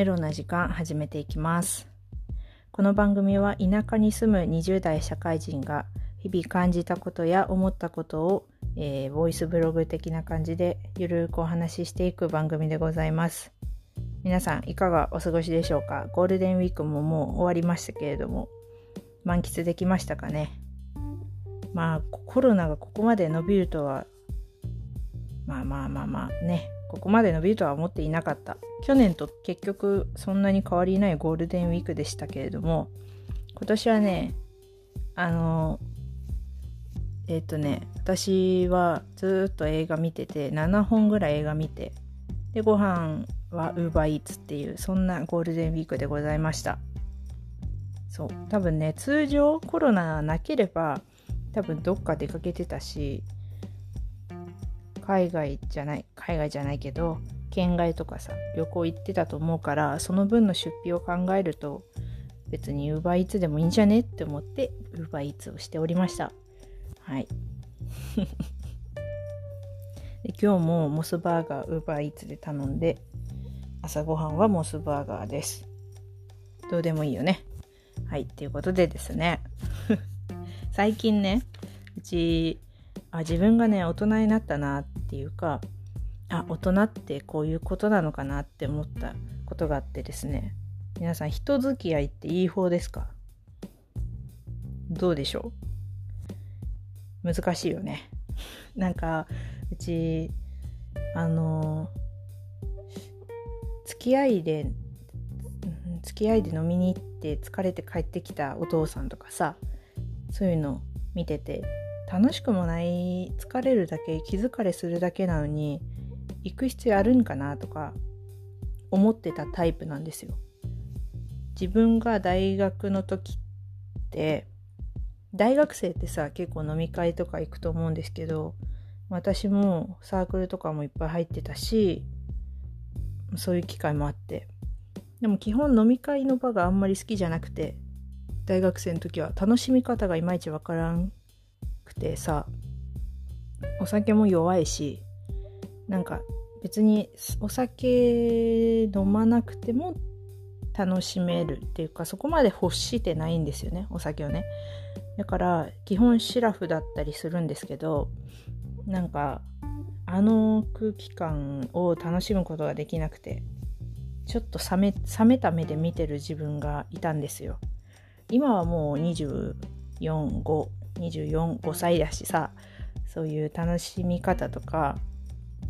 メロな時間始めていきます。この番組は田舎に住む20代社会人が日々感じたことや思ったことを、えー、ボイスブログ的な感じでゆるくお話ししていく番組でございます。皆さんいかがお過ごしでしょうか？ゴールデンウィークももう終わりましたけれども満喫できましたかね？まあコロナがここまで伸びるとはまあまあまあまあね。ここまで伸びるとは思っていなかった。去年と結局そんなに変わりないゴールデンウィークでしたけれども今年はねあのえっ、ー、とね私はずっと映画見てて7本ぐらい映画見てでご飯は UberEats っていうそんなゴールデンウィークでございました。そう。多分ね通常コロナなければ多分どっか出かけてたし海外じゃない海外じゃないけど県外とかさ旅行行ってたと思うからその分の出費を考えると別に UberEats でもいいんじゃねって思って UberEats をしておりました。はい。で今日もモスバーガー UberEats で頼んで朝ごはんはモスバーガーです。どうでもいいよね。はいっていうことでですね。最近ねうちあ自分がね大人になったなっていうかあ大人ってこういうことなのかなって思ったことがあってですね。皆さん人付き合いっていい方ですか？どうでしょう？難しいよね。なんかうちあの付き合いで付き合いで飲みに行って疲れて帰ってきたお父さんとかさそういうの見てて楽しくもない疲れるだけ気疲れするだけなのに行く必要あるんかなとか思ってたタイプなんですよ。自分が大学の時って大学生ってさ結構飲み会とか行くと思うんですけど私もサークルとかもいっぱい入ってたしそういう機会もあってでも基本飲み会の場があんまり好きじゃなくて大学生の時は楽しみ方がいまいちわからんくてさお酒も弱いしなんか別にお酒飲まなくても楽しめるっていうかそこまで欲してないんですよねお酒をね。だから基本シラフだったりするんですけどなんかあの空気感を楽しむことができなくてちょっと冷め冷めた目で見てる自分がいたんですよ。今はもう245 245歳だしさそういう楽しみ方とか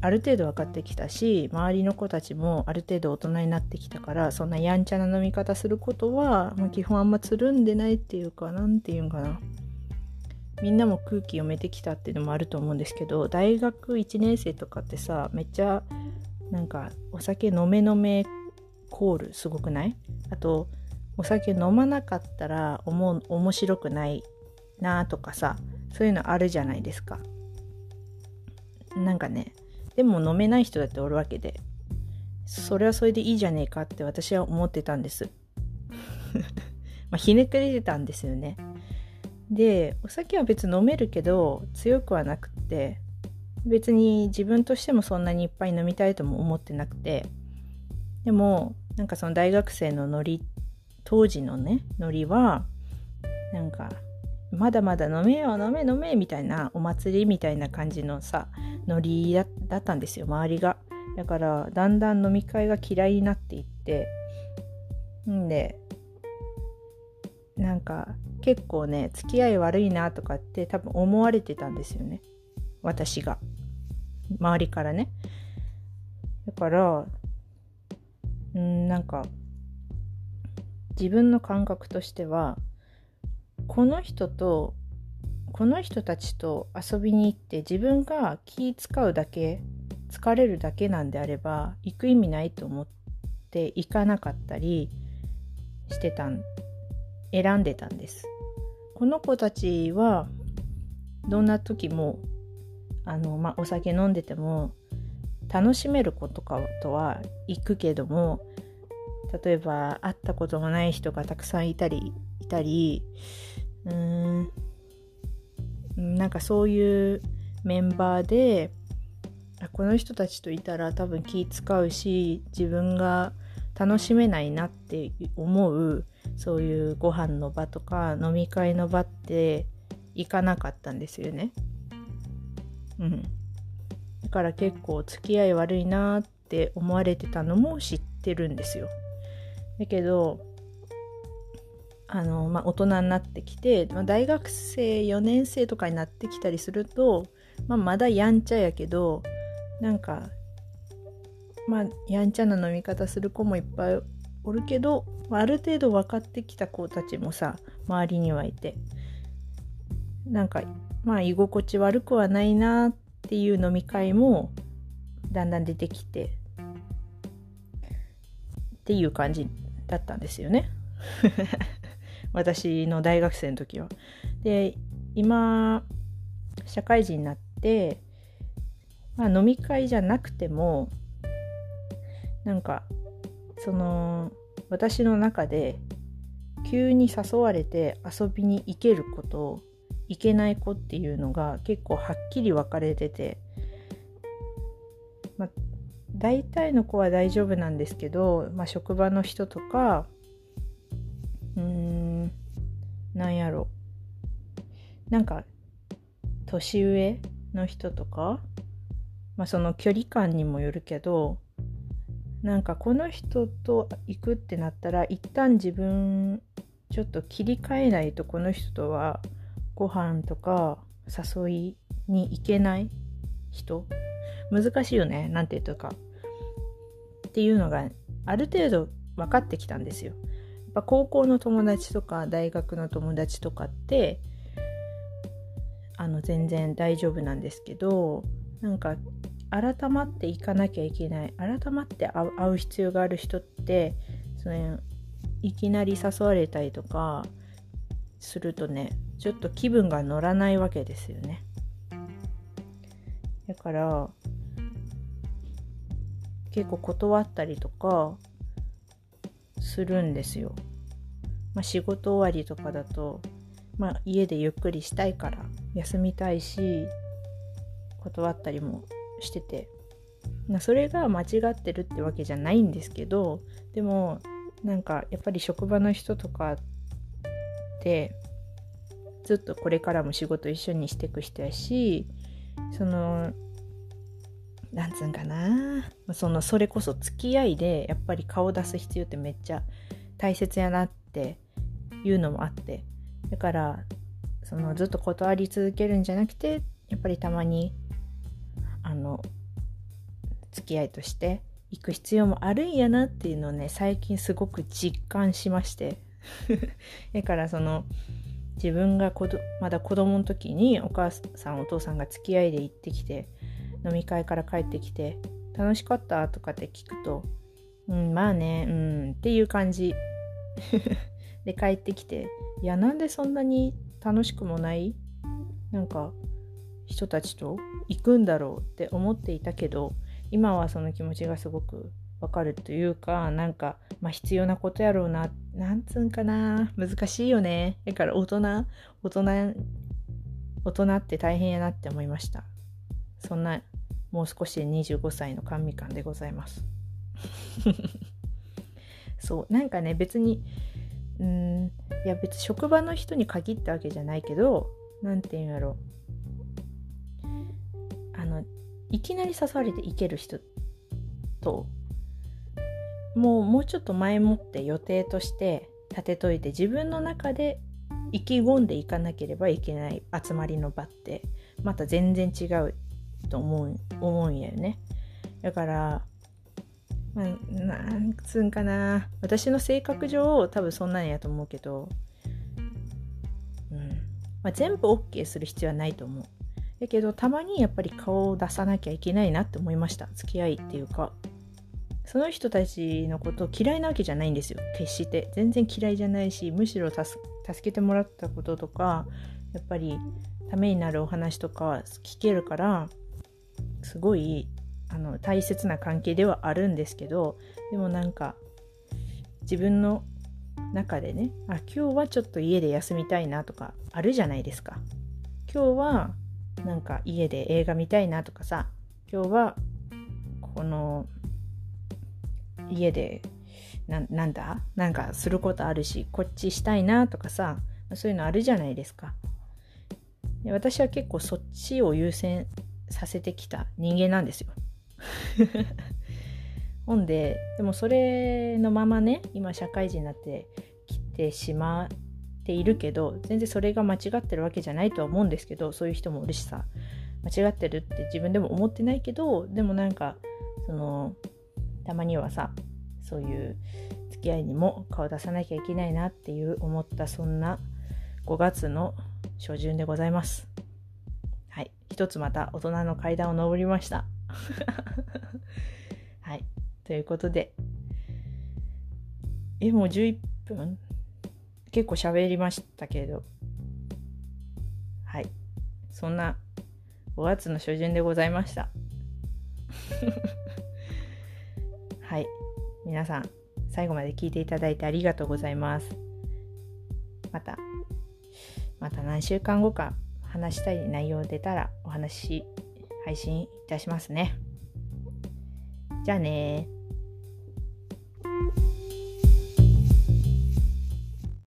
ある程度分かってきたし周りの子たちもある程度大人になってきたからそんなやんちゃな飲み方することは、まあ、基本あんまつるんでないっていうか何て言うんかな。みんなも空気読めてきたっていうのもあると思うんですけど大学1年生とかってさめっちゃなんかお酒飲め飲めコールすごくない？あとお酒飲まなかったら思う面白くないなとかさそういうのあるじゃないですか。なんかねでも飲めない人だっておるわけで。それはそれでいいじゃねえかって私は思ってたんです。まあひねくれてたんですよね。でお酒は別に飲めるけど強くはなくって別に自分としてもそんなにいっぱい飲みたいとも思ってなくて。でもなんかその大学生のノリ当時のねノリはなんかまだまだ飲めよ飲め飲めみたいなお祭りみたいな感じのさノリだったんですよ。周りが。だからだんだん飲み会が嫌いになっていって。んでなんか結構ね付き合い悪いなとかって多分思われてたんですよね。私が。周りからね。だからうんなんか自分の感覚としてはこの人とこの人たちと遊びに行って自分が気使うだけ疲れるだけなんであれば行く意味ないと思って行かなかったりしてたん選んでたんです。この子たちはどんな時もあの、まあ、お酒飲んでても楽しめる子とかとは行くけども例えば会ったこともない人がたくさんいたりいたりうーんなんかそういうメンバーでこの人たちといたら多分気使うし自分が楽しめないなって思うそういうご飯の場とか飲み会の場って行かなかったんですよね。うん。だから結構付き合い悪いなって思われてたのも知ってるんですよ。だけどあの、まあ、大人になってきて、まあ、大学生4年生とかになってきたりすると、まあ、まだやんちゃやけどなんかまあやんちゃな飲み方する子もいっぱいおるけど、まあ、ある程度分かってきた子たちもさ周りにはいてなんかまあ居心地悪くはないなっていう飲み会もだんだん出てきてっていう感じだったんですよね。私の大学生の時は。で今社会人になって、まあ、飲み会じゃなくてもなんかその私の中で急に誘われて遊びに行ける子と行けない子っていうのが結構はっきり分かれてて、まあ、大体の子は大丈夫なんですけど、まあ、職場の人とかなんか年上の人とか、まあ、その距離感にもよるけどなんかこの人と行くってなったら一旦自分ちょっと切り替えないとこの人とはご飯とか誘いに行けない人難しいよねなんて言うとかっていうのがある程度分かってきたんですよ。やっぱ高校の友達とか大学の友達とかってあの全然大丈夫なんですけどなんか改まっていかなきゃいけない改まって会う必要がある人ってそのいきなり誘われたりとかするとねちょっと気分が乗らないわけですよね。だから結構断ったりとかするんですよ、まあ、仕事終わりとかだとまあ家でゆっくりしたいから。休みたいし断ったりもしてて。それが間違ってるってわけじゃないんですけどでもなんかやっぱり職場の人とかってずっとこれからも仕事一緒にしていく人やしそのなんつうんかなそのそれこそ付き合いでやっぱり顔出す必要ってめっちゃ大切やなっていうのもあって。だからそのずっと断り続けるんじゃなくてやっぱりたまにあの付き合いとして行く必要もあるんやなっていうのをね最近すごく実感しまして。だからその自分がこどまだ子供の時にお母さんお父さんが付き合いで行ってきて飲み会から帰ってきて楽しかったとかって聞くとうんまあねうんっていう感じ。で帰ってきていやなんでそんなに楽しくもないなんか人たちと行くんだろうって思っていたけど今はその気持ちがすごくわかるというかなんか、まあ、必要なことやろうななんつうんかな難しいよね。だから大人大人大人って大変やなって思いました。そんなもう少しで25歳の甘味感でございます。そうなんかね別にうん。いや別に職場の人に限ったわけじゃないけど何て言うんやろ。あのいきなり誘われて行ける人ともうもうちょっと前もって予定として立てといて自分の中で意気込んでいかなければいけない集まりの場ってまた全然違うと思う思うんやよね。だからまあ、なんつうんかな。私の性格上多分そんなんやと思うけど、うん。まあ、全部 OK する必要はないと思う。だけどたまにやっぱり顔を出さなきゃいけないなって思いました。付き合いっていうか。その人たちのこと嫌いなわけじゃないんですよ。決して。全然嫌いじゃないしむしろ助けてもらったこととかやっぱりためになるお話とか聞けるからすごいあの大切な関係ではあるんですけどでもなんか自分の中でねあ今日はちょっと家で休みたいなとかあるじゃないですか。今日はなんか家で映画見たいなとかさ今日はこの家でなんだ？なんかすることあるしこっちしたいなとかさそういうのあるじゃないですか。私は結構そっちを優先させてきた人間なんですよ。ほんででもそれのままね今社会人になってきてしまっているけど全然それが間違ってるわけじゃないとは思うんですけどそういう人もいるしさ間違ってるって自分でも思ってないけどでもなんかそのたまにはさそういう付き合いにも顔出さなきゃいけないなっていう思ったそんな5月の初旬でございます。はい。一つまた大人の階段を登りました。はい。ということで、え、もう11分？結構喋りましたけど、はい。そんな5月の初旬でございました。はい。皆さん、最後まで聞いていただいてありがとうございます。また、また何週間後か話したい内容出たらお話し、配信いたしますね。じゃあね